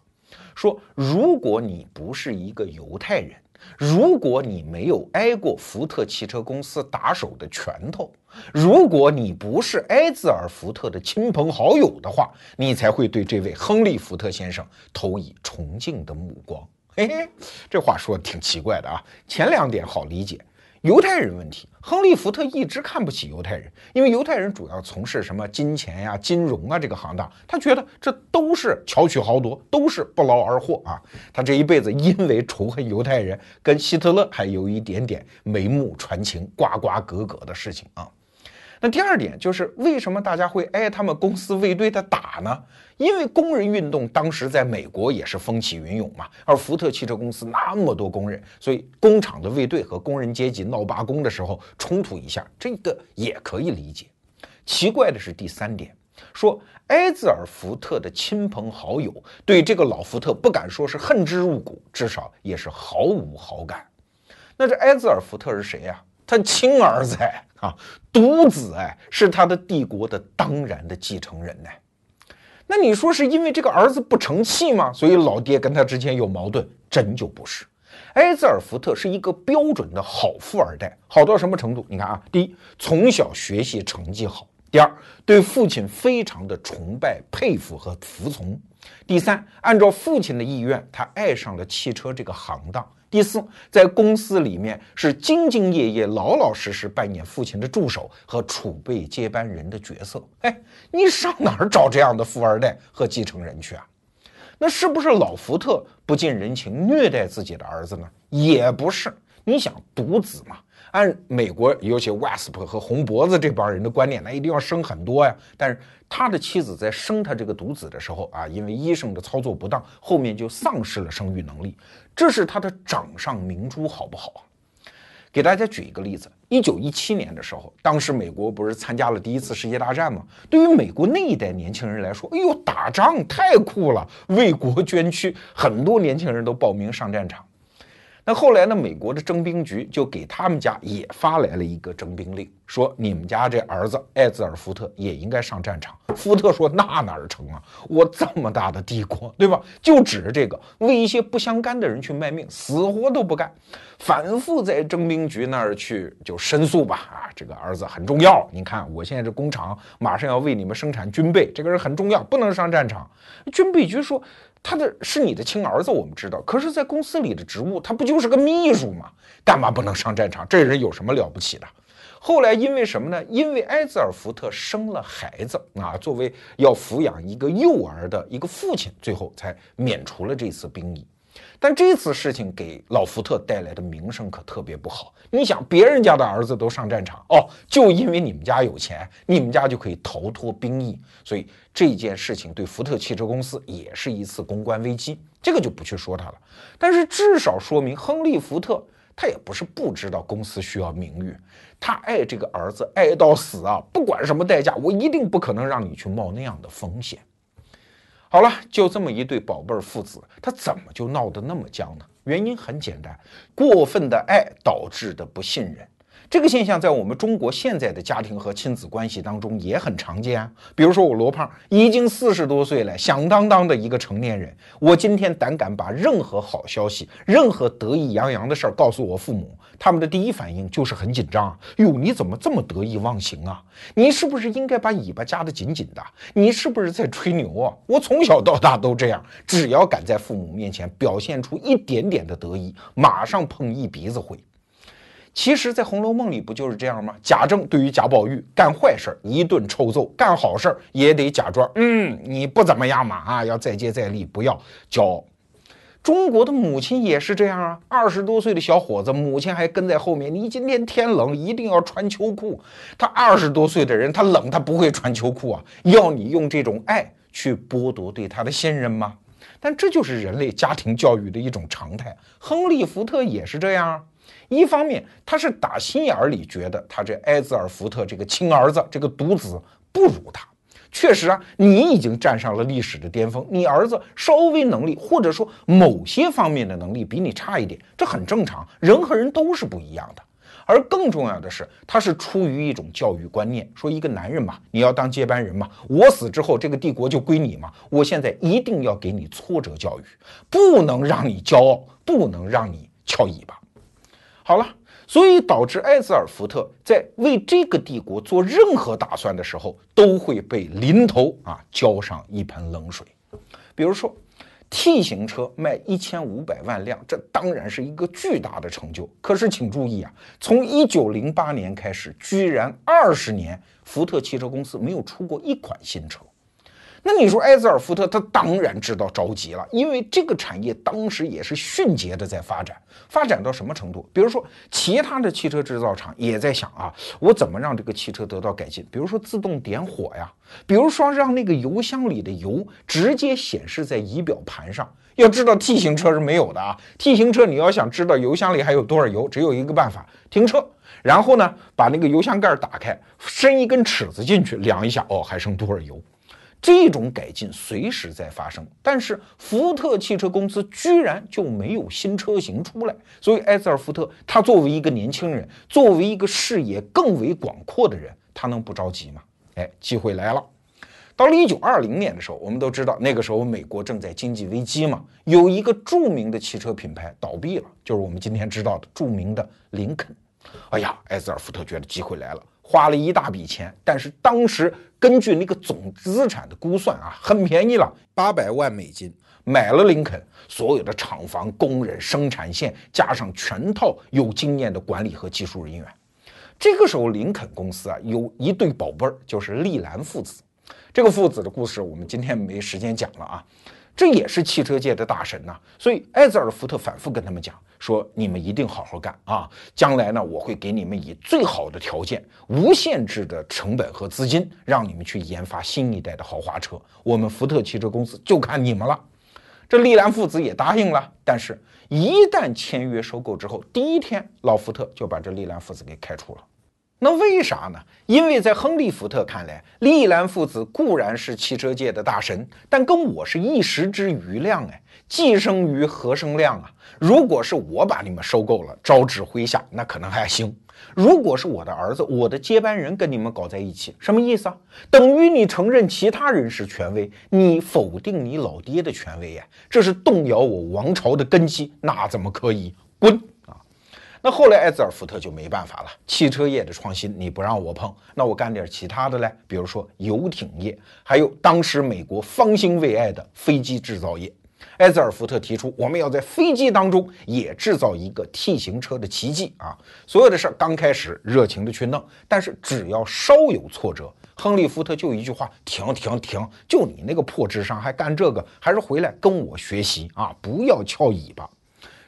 说如果你不是一个犹太人。如果你没有挨过福特汽车公司打手的拳头，如果你不是埃兹尔·福特的亲朋好友的话，你才会对这位亨利·福特先生投以崇敬的目光。嘿嘿，这话说的挺奇怪的啊。前两点好理解。犹太人问题，亨利·福特一直看不起犹太人，因为犹太人主要从事什么金钱呀、金融啊这个行当，他觉得这都是巧取豪夺，都是不劳而获啊。他这一辈子因为仇恨犹太人，跟希特勒还有一点点眉目传情、瓜瓜葛葛的事情啊。那第二点就是为什么大家会挨他们公司卫队的打呢？因为工人运动当时在美国也是风起云涌嘛，而福特汽车公司那么多工人，所以工厂的卫队和工人阶级闹罢工的时候冲突一下，这个也可以理解。奇怪的是第三点，说埃兹尔福特的亲朋好友对这个老福特不敢说是恨之入骨，至少也是毫无好感。那这埃兹尔福特是谁呀？他亲儿子哎啊，独子哎，是他的帝国的当然的继承人呢。那你说是因为这个儿子不成器吗？所以老爹跟他之间有矛盾？真就不是。埃兹尔福特是一个标准的好富二代，好到什么程度？你看啊，第一，从小学习成绩好；第二，对父亲非常的崇拜、佩服和服从；第三，按照父亲的意愿，他爱上了汽车这个行当。第四，在公司里面是兢兢业业、老老实实扮演父亲的助手和储备接班人的角色。哎，你上哪儿找这样的富二代和继承人去啊？那是不是老福特不近人情，虐待自己的儿子呢？也不是。你想，独子嘛。按美国尤其 Wasp 和红脖子这帮人的观念，那一定要生很多呀。但是他的妻子在生他这个独子的时候啊，因为医生的操作不当，后面就丧失了生育能力。这是他的掌上明珠，好不好啊？给大家举一个例子：一九一七年的时候，当时美国不是参加了第一次世界大战吗？对于美国那一代年轻人来说，哎呦，打仗太酷了，为国捐躯，很多年轻人都报名上战场。那后来呢？美国的征兵局就给他们家也发来了一个征兵令，说你们家这儿子艾兹尔福特也应该上战场。福特说：“那哪儿成啊？我这么大的帝国，对吧？就指着这个为一些不相干的人去卖命，死活都不干。反复在征兵局那儿去就申诉吧。啊，这个儿子很重要。你看，我现在这工厂马上要为你们生产军备，这个人很重要，不能上战场。军备局说。”他的是你的亲儿子，我们知道。可是，在公司里的职务，他不就是个秘书吗？干嘛不能上战场？这人有什么了不起的？后来因为什么呢？因为埃兹尔福特生了孩子啊，作为要抚养一个幼儿的一个父亲，最后才免除了这次兵役。但这次事情给老福特带来的名声可特别不好。你想，别人家的儿子都上战场哦，就因为你们家有钱，你们家就可以逃脱兵役，所以这件事情对福特汽车公司也是一次公关危机。这个就不去说它了，但是至少说明亨利·福特他也不是不知道公司需要名誉，他爱这个儿子爱到死啊，不管什么代价，我一定不可能让你去冒那样的风险。好了，就这么一对宝贝儿父子，他怎么就闹得那么僵呢？原因很简单，过分的爱导致的不信任。这个现象在我们中国现在的家庭和亲子关系当中也很常见啊。比如说我罗胖已经四十多岁了，响当当的一个成年人，我今天胆敢把任何好消息、任何得意洋洋的事儿告诉我父母，他们的第一反应就是很紧张。哟，你怎么这么得意忘形啊？你是不是应该把尾巴夹得紧紧的？你是不是在吹牛啊？我从小到大都这样，只要敢在父母面前表现出一点点的得意，马上碰一鼻子灰。其实，在《红楼梦》里不就是这样吗？贾政对于贾宝玉干坏事一顿抽揍，干好事也得假装，嗯，你不怎么样嘛，啊，要再接再厉，不要骄傲。中国的母亲也是这样啊，二十多岁的小伙子，母亲还跟在后面，你今天天冷，一定要穿秋裤。他二十多岁的人，他冷，他不会穿秋裤啊，要你用这种爱去剥夺对他的信任吗？但这就是人类家庭教育的一种常态。亨利·福特也是这样啊。一方面，他是打心眼里觉得他这埃泽尔·福特这个亲儿子这个独子不如他。确实啊，你已经站上了历史的巅峰，你儿子稍微能力或者说某些方面的能力比你差一点，这很正常，人和人都是不一样的。而更重要的是，他是出于一种教育观念，说一个男人嘛，你要当接班人嘛，我死之后这个帝国就归你嘛，我现在一定要给你挫折教育，不能让你骄傲，不能让你翘尾巴。好了，所以导致艾兹尔福特在为这个帝国做任何打算的时候，都会被临头啊浇上一盆冷水。比如说，T 型车卖一千五百万辆，这当然是一个巨大的成就。可是请注意啊，从一九零八年开始，居然二十年，福特汽车公司没有出过一款新车。那你说埃兹尔福特他当然知道着急了，因为这个产业当时也是迅捷的在发展，发展到什么程度？比如说其他的汽车制造厂也在想啊，我怎么让这个汽车得到改进？比如说自动点火呀，比如说让那个油箱里的油直接显示在仪表盘上。要知道 T 型车是没有的啊，T 型车你要想知道油箱里还有多少油，只有一个办法，停车，然后呢把那个油箱盖打开，伸一根尺子进去量一下，哦，还剩多少油？这种改进随时在发生，但是福特汽车公司居然就没有新车型出来。所以埃泽尔福特他作为一个年轻人，作为一个视野更为广阔的人，他能不着急吗？哎，机会来了。到了一九二零年的时候，我们都知道那个时候美国正在经济危机嘛，有一个著名的汽车品牌倒闭了，就是我们今天知道的著名的林肯。哎呀，埃泽尔福特觉得机会来了。花了一大笔钱，但是当时根据那个总资产的估算啊，很便宜了，八百万美金买了林肯所有的厂房、工人、生产线，加上全套有经验的管理和技术人员。这个时候，林肯公司啊有一对宝贝儿，就是利兰父子。这个父子的故事，我们今天没时间讲了啊。这也是汽车界的大神呐，所以埃泽尔福特反复跟他们讲说：“你们一定好好干啊！将来呢，我会给你们以最好的条件、无限制的成本和资金，让你们去研发新一代的豪华车。我们福特汽车公司就看你们了。”这利兰父子也答应了，但是，一旦签约收购之后，第一天老福特就把这利兰父子给开除了。那为啥呢？因为在亨利·福特看来，利兰父子固然是汽车界的大神，但跟我是一时之余量哎，既生瑜，何生亮啊？如果是我把你们收购了，招致麾下，那可能还行；如果是我的儿子，我的接班人跟你们搞在一起，什么意思啊？等于你承认其他人是权威，你否定你老爹的权威呀，这是动摇我王朝的根基，那怎么可以？滚！那后来，埃泽尔福特就没办法了。汽车业的创新你不让我碰，那我干点其他的嘞，比如说游艇业，还有当时美国方兴未艾的飞机制造业。埃泽尔福特提出，我们要在飞机当中也制造一个 T 型车的奇迹啊！所有的事儿刚开始热情的去弄，但是只要稍有挫折，亨利·福特就一句话：停停停！就你那个破智商还干这个，还是回来跟我学习啊！不要翘尾巴。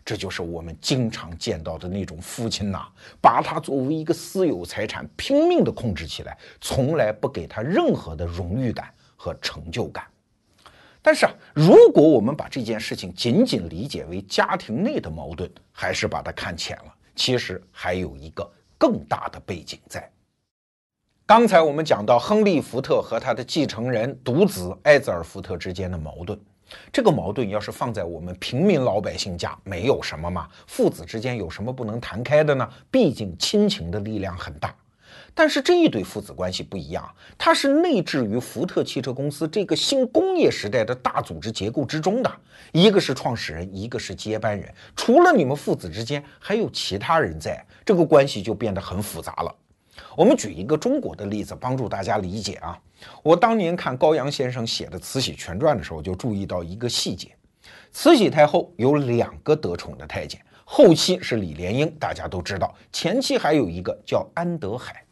这就是我们经常见到的那种父亲呐，把他作为一个私有财产拼命的控制起来，从来不给他任何的荣誉感和成就感。但是啊，如果我们把这件事情仅仅理解为家庭内的矛盾，还是把它看浅了。其实还有一个更大的背景在。刚才我们讲到亨利·福特和他的继承人独子埃泽尔·福特之间的矛盾。这个矛盾要是放在我们平民老百姓家，没有什么嘛，父子之间有什么不能谈开的呢？毕竟亲情的力量很大。但是这一对父子关系不一样，它是内置于福特汽车公司这个新工业时代的大组织结构之中的。一个是创始人，一个是接班人，除了你们父子之间，还有其他人在，这个关系就变得很复杂了。我们举一个中国的例子，帮助大家理解啊。我当年看高阳先生写的《慈禧全传》的时候，就注意到一个细节：慈禧太后有两个得宠的太监，后期是李莲英，大家都知道；前期还有一个叫安德海。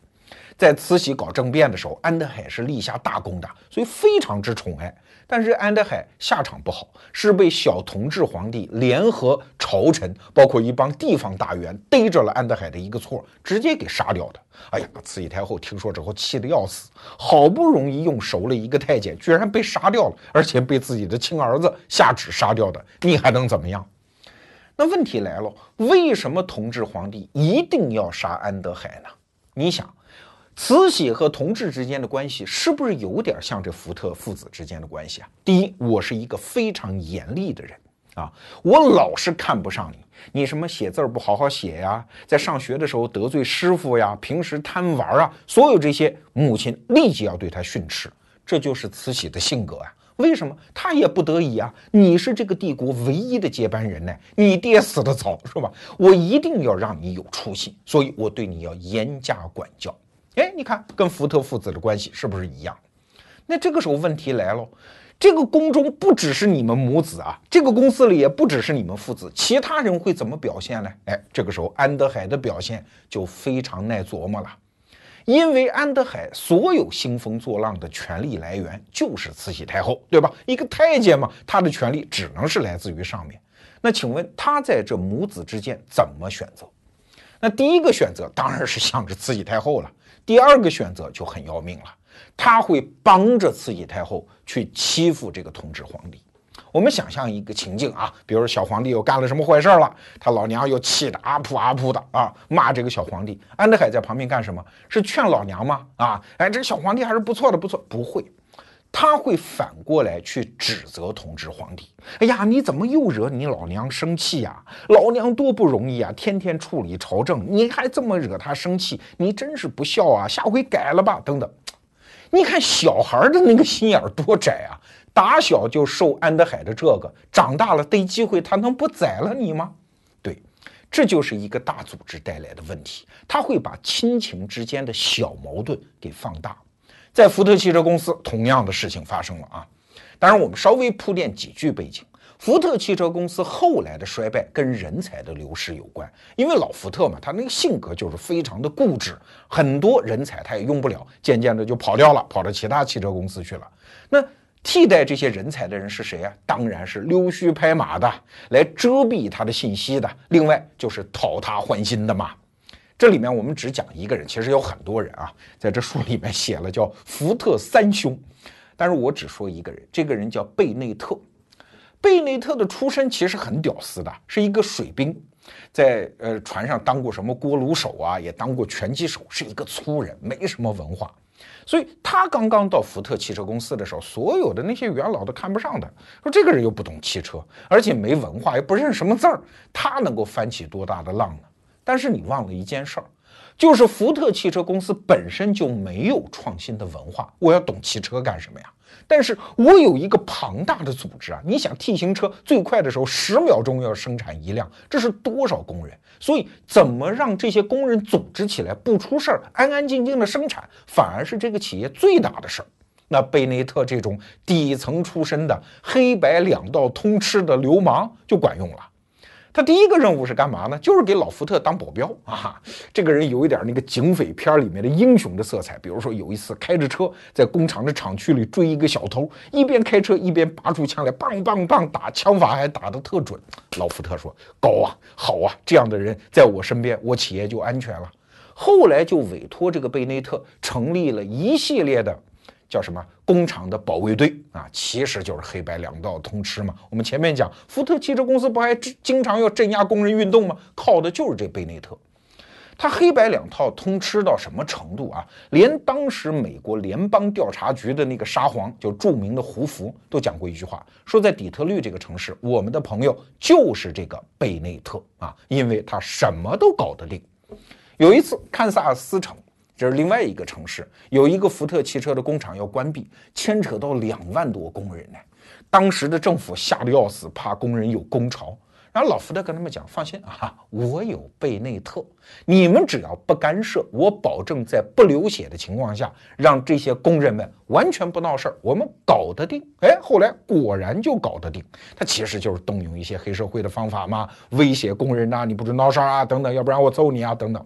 在慈禧搞政变的时候，安德海是立下大功的，所以非常之宠爱。但是安德海下场不好，是被小同治皇帝联合朝臣，包括一帮地方大员逮着了安德海的一个错，直接给杀掉的。哎呀，慈禧太后听说之后气得要死，好不容易用熟了一个太监，居然被杀掉了，而且被自己的亲儿子下旨杀掉的，你还能怎么样？那问题来了，为什么同治皇帝一定要杀安德海呢？你想。慈禧和同治之间的关系是不是有点像这福特父子之间的关系啊？第一，我是一个非常严厉的人啊，我老是看不上你，你什么写字不好好写呀，在上学的时候得罪师傅呀，平时贪玩啊，所有这些，母亲立即要对他训斥，这就是慈禧的性格啊。为什么？他也不得已啊，你是这个帝国唯一的接班人呢，你爹死的早是吧？我一定要让你有出息，所以我对你要严加管教。哎，你看，跟福特父子的关系是不是一样？那这个时候问题来了，这个宫中不只是你们母子啊，这个公司里也不只是你们父子，其他人会怎么表现呢？哎，这个时候安德海的表现就非常耐琢磨了，因为安德海所有兴风作浪的权力来源就是慈禧太后，对吧？一个太监嘛，他的权力只能是来自于上面。那请问他在这母子之间怎么选择？那第一个选择当然是向着慈禧太后了。第二个选择就很要命了，他会帮着慈禧太后去欺负这个同治皇帝。我们想象一个情境啊，比如说小皇帝又干了什么坏事了，他老娘又气得阿噗阿噗的啊，骂这个小皇帝。安德海在旁边干什么？是劝老娘吗？啊，哎，这个小皇帝还是不错的，不错，不会。他会反过来去指责同治皇帝。哎呀，你怎么又惹你老娘生气呀？老娘多不容易啊，天天处理朝政，你还这么惹他生气，你真是不孝啊！下回改了吧，等等。你看小孩的那个心眼多窄啊！打小就受安德海的这个，长大了逮机会他能不宰了你吗？对，这就是一个大组织带来的问题，他会把亲情之间的小矛盾给放大。在福特汽车公司，同样的事情发生了啊。当然，我们稍微铺垫几句背景。福特汽车公司后来的衰败跟人才的流失有关，因为老福特嘛，他那个性格就是非常的固执，很多人才他也用不了，渐渐的就跑掉了，跑到其他汽车公司去了。那替代这些人才的人是谁啊？当然是溜须拍马的，来遮蔽他的信息的。另外就是讨他欢心的嘛。这里面我们只讲一个人，其实有很多人啊，在这书里面写了叫福特三兄，但是我只说一个人，这个人叫贝内特。贝内特的出身其实很屌丝的，是一个水兵，在呃船上当过什么锅炉手啊，也当过拳击手，是一个粗人，没什么文化。所以他刚刚到福特汽车公司的时候，所有的那些元老都看不上他，说这个人又不懂汽车，而且没文化，也不认什么字儿，他能够翻起多大的浪呢？但是你忘了一件事儿，就是福特汽车公司本身就没有创新的文化。我要懂汽车干什么呀？但是我有一个庞大的组织啊！你想 T 型车最快的时候十秒钟要生产一辆，这是多少工人？所以怎么让这些工人组织起来不出事儿，安安静静的生产，反而是这个企业最大的事儿。那贝内特这种底层出身的黑白两道通吃的流氓就管用了。他第一个任务是干嘛呢？就是给老福特当保镖啊！这个人有一点那个警匪片里面的英雄的色彩。比如说有一次开着车在工厂的厂区里追一个小偷，一边开车一边拔出枪来，棒棒棒打，枪法还打得特准。老福特说：“高啊，好啊，这样的人在我身边，我企业就安全了。”后来就委托这个贝内特成立了一系列的。叫什么工厂的保卫队啊？其实就是黑白两道通吃嘛。我们前面讲，福特汽车公司不还经常要镇压工人运动吗？靠的就是这贝内特。他黑白两套通吃到什么程度啊？连当时美国联邦调查局的那个沙皇，就著名的胡佛，都讲过一句话，说在底特律这个城市，我们的朋友就是这个贝内特啊，因为他什么都搞得定。有一次，堪萨斯城。这是另外一个城市，有一个福特汽车的工厂要关闭，牵扯到两万多工人呢。当时的政府吓得要死，怕工人有工潮。然后老福特跟他们讲：“放心啊，我有贝内特，你们只要不干涉，我保证在不流血的情况下，让这些工人们完全不闹事儿，我们搞得定。”哎，后来果然就搞得定。他其实就是动用一些黑社会的方法嘛，威胁工人呐，你不准闹事儿啊，等等，要不然我揍你啊，等等。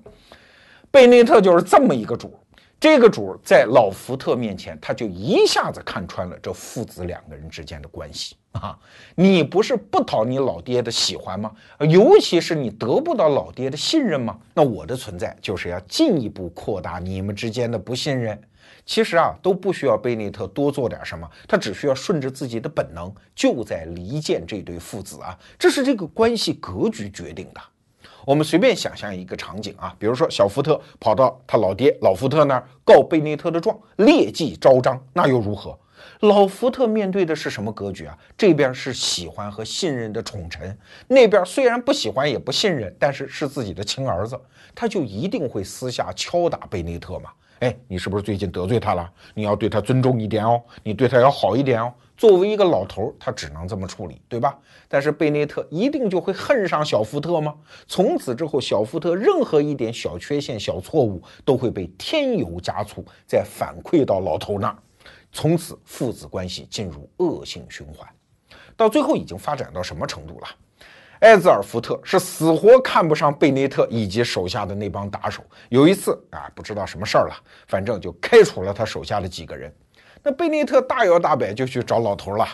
贝内特就是这么一个主，这个主在老福特面前，他就一下子看穿了这父子两个人之间的关系啊！你不是不讨你老爹的喜欢吗？尤其是你得不到老爹的信任吗？那我的存在就是要进一步扩大你们之间的不信任。其实啊，都不需要贝内特多做点什么，他只需要顺着自己的本能，就在离间这对父子啊！这是这个关系格局决定的。我们随便想象一个场景啊，比如说小福特跑到他老爹老福特那儿告贝内特的状，劣迹昭彰，那又如何？老福特面对的是什么格局啊？这边是喜欢和信任的宠臣，那边虽然不喜欢也不信任，但是是自己的亲儿子，他就一定会私下敲打贝内特嘛？哎，你是不是最近得罪他了？你要对他尊重一点哦，你对他要好一点哦。作为一个老头，他只能这么处理，对吧？但是贝内特一定就会恨上小福特吗？从此之后，小福特任何一点小缺陷、小错误都会被添油加醋，再反馈到老头那儿，从此父子关系进入恶性循环。到最后已经发展到什么程度了？艾泽尔福特是死活看不上贝内特以及手下的那帮打手。有一次啊，不知道什么事儿了，反正就开除了他手下的几个人。那贝内特大摇大摆就去找老头了，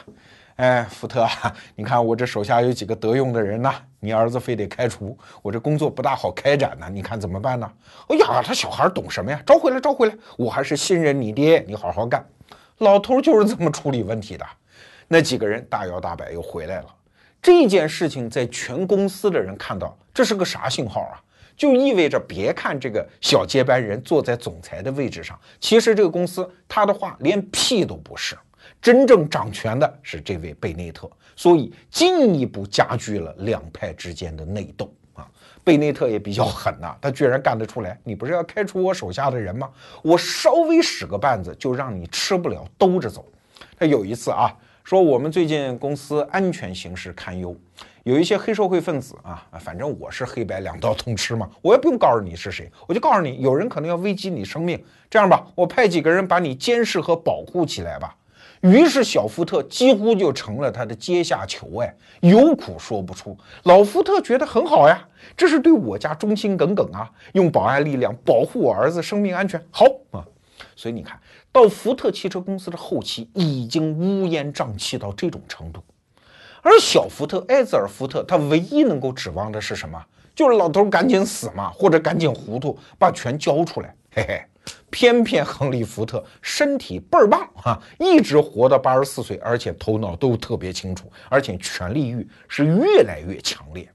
哎，福特，你看我这手下有几个得用的人呢？你儿子非得开除我，这工作不大好开展呢，你看怎么办呢？哎呀，他小孩懂什么呀？招回来，招回来，我还是信任你爹，你好好干。老头就是这么处理问题的。那几个人大摇大摆又回来了，这件事情在全公司的人看到，这是个啥信号啊？就意味着，别看这个小接班人坐在总裁的位置上，其实这个公司他的话连屁都不是，真正掌权的是这位贝内特，所以进一步加剧了两派之间的内斗啊。贝内特也比较狠呐，他居然干得出来，你不是要开除我手下的人吗？我稍微使个绊子，就让你吃不了兜着走。他有一次啊，说我们最近公司安全形势堪忧。有一些黑社会分子啊反正我是黑白两道通吃嘛，我也不用告诉你是谁，我就告诉你，有人可能要危及你生命。这样吧，我派几个人把你监视和保护起来吧。于是小福特几乎就成了他的阶下囚，哎，有苦说不出。老福特觉得很好呀，这是对我家忠心耿耿啊，用保安力量保护我儿子生命安全，好啊。所以你看到福特汽车公司的后期已经乌烟瘴气到这种程度。而小福特埃泽尔福特，他唯一能够指望的是什么？就是老头赶紧死嘛，或者赶紧糊涂，把权交出来。嘿嘿，偏偏亨利福特身体倍儿棒啊，一直活到八十四岁，而且头脑都特别清楚，而且权力欲是越来越强烈。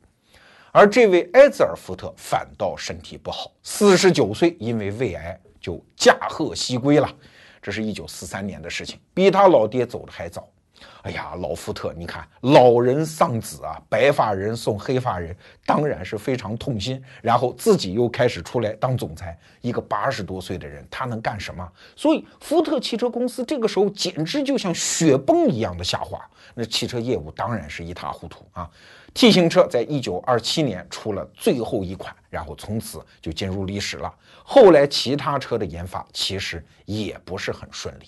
而这位埃泽尔福特反倒身体不好，四十九岁因为胃癌就驾鹤西归了。这是一九四三年的事情，比他老爹走的还早。哎呀，老福特，你看老人丧子啊，白发人送黑发人，当然是非常痛心。然后自己又开始出来当总裁，一个八十多岁的人，他能干什么？所以福特汽车公司这个时候简直就像雪崩一样的下滑，那汽车业务当然是一塌糊涂啊。T 型车在一九二七年出了最后一款，然后从此就进入历史了。后来其他车的研发其实也不是很顺利。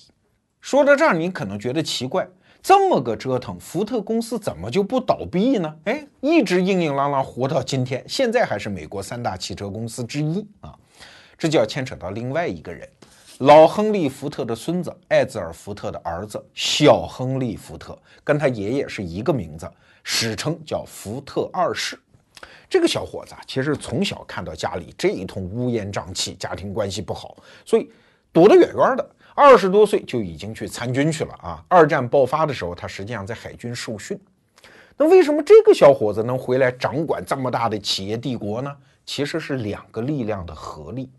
说到这儿，你可能觉得奇怪。这么个折腾，福特公司怎么就不倒闭呢？哎，一直硬硬朗朗活到今天，现在还是美国三大汽车公司之一啊。这就要牵扯到另外一个人，老亨利·福特的孙子艾泽尔·福特的儿子小亨利·福特，跟他爷爷是一个名字，史称叫福特二世。这个小伙子啊，其实从小看到家里这一通乌烟瘴气，家庭关系不好，所以躲得远远的。二十多岁就已经去参军去了啊！二战爆发的时候，他实际上在海军受训。那为什么这个小伙子能回来掌管这么大的企业帝国呢？其实是两个力量的合力。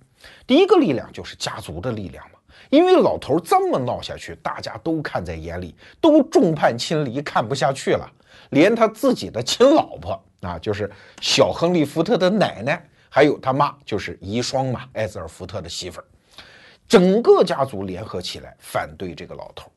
第一个力量就是家族的力量嘛，因为老头这么闹下去，大家都看在眼里，都众叛亲离，看不下去了。连他自己的亲老婆啊，就是小亨利·福特的奶奶，还有他妈，就是遗孀嘛，艾泽尔·福特的媳妇儿。整个家族联合起来反对这个老头。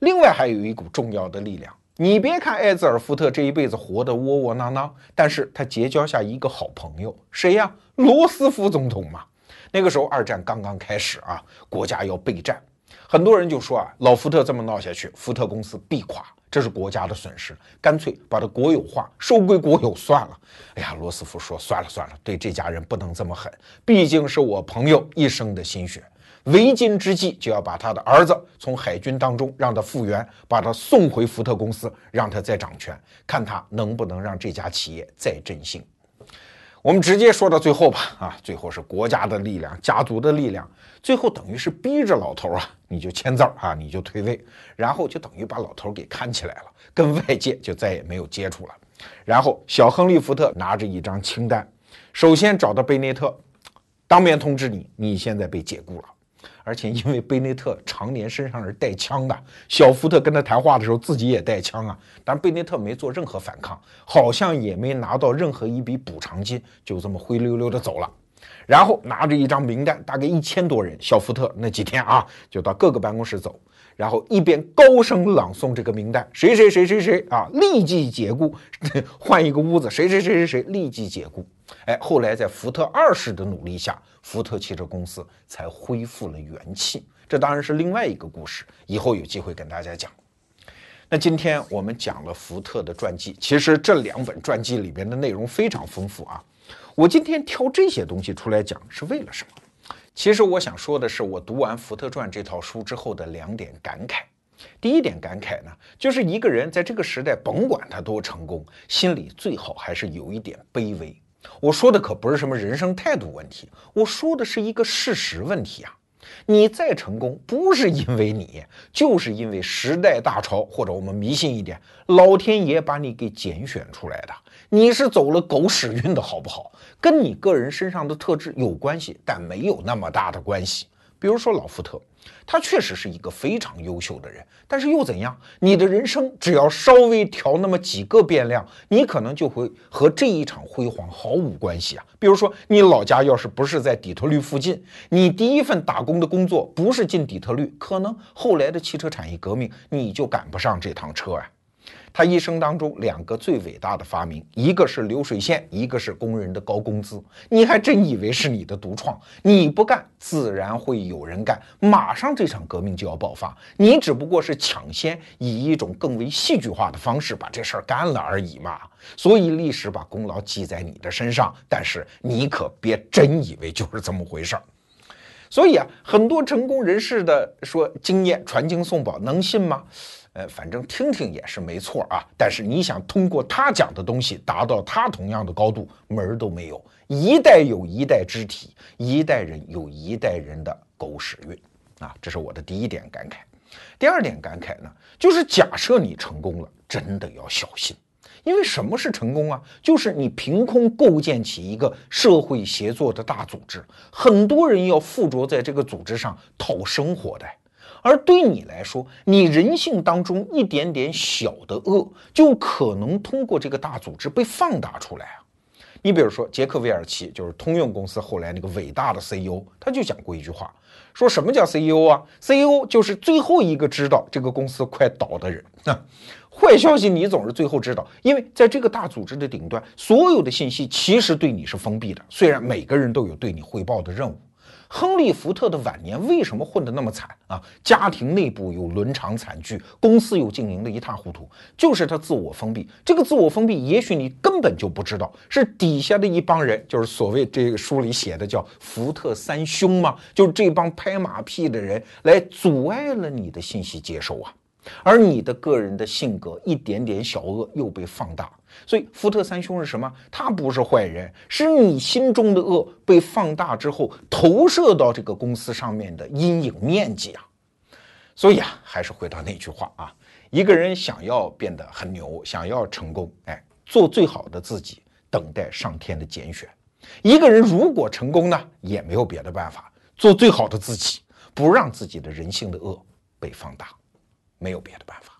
另外还有一股重要的力量，你别看艾泽尔福特这一辈子活得窝窝囊囊，但是他结交下一个好朋友，谁呀？罗斯福总统嘛。那个时候二战刚刚开始啊，国家要备战，很多人就说啊，老福特这么闹下去，福特公司必垮，这是国家的损失，干脆把它国有化，收归国有算了。哎呀，罗斯福说算了算了，对这家人不能这么狠，毕竟是我朋友一生的心血。为今之计，就要把他的儿子从海军当中让他复员，把他送回福特公司，让他再掌权，看他能不能让这家企业再振兴。我们直接说到最后吧，啊，最后是国家的力量、家族的力量，最后等于是逼着老头啊，你就签字啊，你就退位，然后就等于把老头给看起来了，跟外界就再也没有接触了。然后小亨利·福特拿着一张清单，首先找到贝内特，当面通知你，你现在被解雇了。而且因为贝内特常年身上是带枪的，小福特跟他谈话的时候自己也带枪啊，但贝内特没做任何反抗，好像也没拿到任何一笔补偿金，就这么灰溜溜的走了。然后拿着一张名单，大概一千多人，小福特那几天啊，就到各个办公室走，然后一边高声朗诵这个名单，谁谁谁谁谁啊，立即解雇，换一个屋子，谁谁谁谁谁立即解雇。哎，后来在福特二世的努力下，福特汽车公司才恢复了元气。这当然是另外一个故事，以后有机会跟大家讲。那今天我们讲了福特的传记，其实这两本传记里面的内容非常丰富啊。我今天挑这些东西出来讲是为了什么？其实我想说的是，我读完《福特传》这套书之后的两点感慨。第一点感慨呢，就是一个人在这个时代，甭管他多成功，心里最好还是有一点卑微。我说的可不是什么人生态度问题，我说的是一个事实问题啊！你再成功，不是因为你，就是因为时代大潮，或者我们迷信一点，老天爷把你给拣选出来的。你是走了狗屎运的好不好？跟你个人身上的特质有关系，但没有那么大的关系。比如说老福特。他确实是一个非常优秀的人，但是又怎样？你的人生只要稍微调那么几个变量，你可能就会和这一场辉煌毫无关系啊！比如说，你老家要是不是在底特律附近，你第一份打工的工作不是进底特律，可能后来的汽车产业革命你就赶不上这趟车啊！他一生当中两个最伟大的发明，一个是流水线，一个是工人的高工资。你还真以为是你的独创？你不干，自然会有人干，马上这场革命就要爆发。你只不过是抢先，以一种更为戏剧化的方式把这事儿干了而已嘛。所以历史把功劳记在你的身上，但是你可别真以为就是这么回事儿。所以啊，很多成功人士的说经验传经送宝，能信吗？呃，反正听听也是没错啊，但是你想通过他讲的东西达到他同样的高度，门儿都没有。一代有一代之体，一代人有一代人的狗屎运啊！这是我的第一点感慨。第二点感慨呢，就是假设你成功了，真的要小心，因为什么是成功啊？就是你凭空构建起一个社会协作的大组织，很多人要附着在这个组织上讨生活的。而对你来说，你人性当中一点点小的恶，就可能通过这个大组织被放大出来啊！你比如说，杰克韦尔奇就是通用公司后来那个伟大的 CEO，他就讲过一句话，说什么叫 CEO 啊？CEO 就是最后一个知道这个公司快倒的人。坏消息，你总是最后知道，因为在这个大组织的顶端，所有的信息其实对你是封闭的，虽然每个人都有对你汇报的任务。亨利·福特的晚年为什么混得那么惨啊？家庭内部有伦常惨剧，公司又经营的一塌糊涂，就是他自我封闭。这个自我封闭，也许你根本就不知道，是底下的一帮人，就是所谓这个书里写的叫福特三兄嘛，就是这帮拍马屁的人来阻碍了你的信息接收啊。而你的个人的性格一点点小恶又被放大。所以福特三兄是什么？他不是坏人，是你心中的恶被放大之后投射到这个公司上面的阴影面积啊。所以啊，还是回到那句话啊，一个人想要变得很牛，想要成功，哎，做最好的自己，等待上天的拣选。一个人如果成功呢，也没有别的办法，做最好的自己，不让自己的人性的恶被放大，没有别的办法。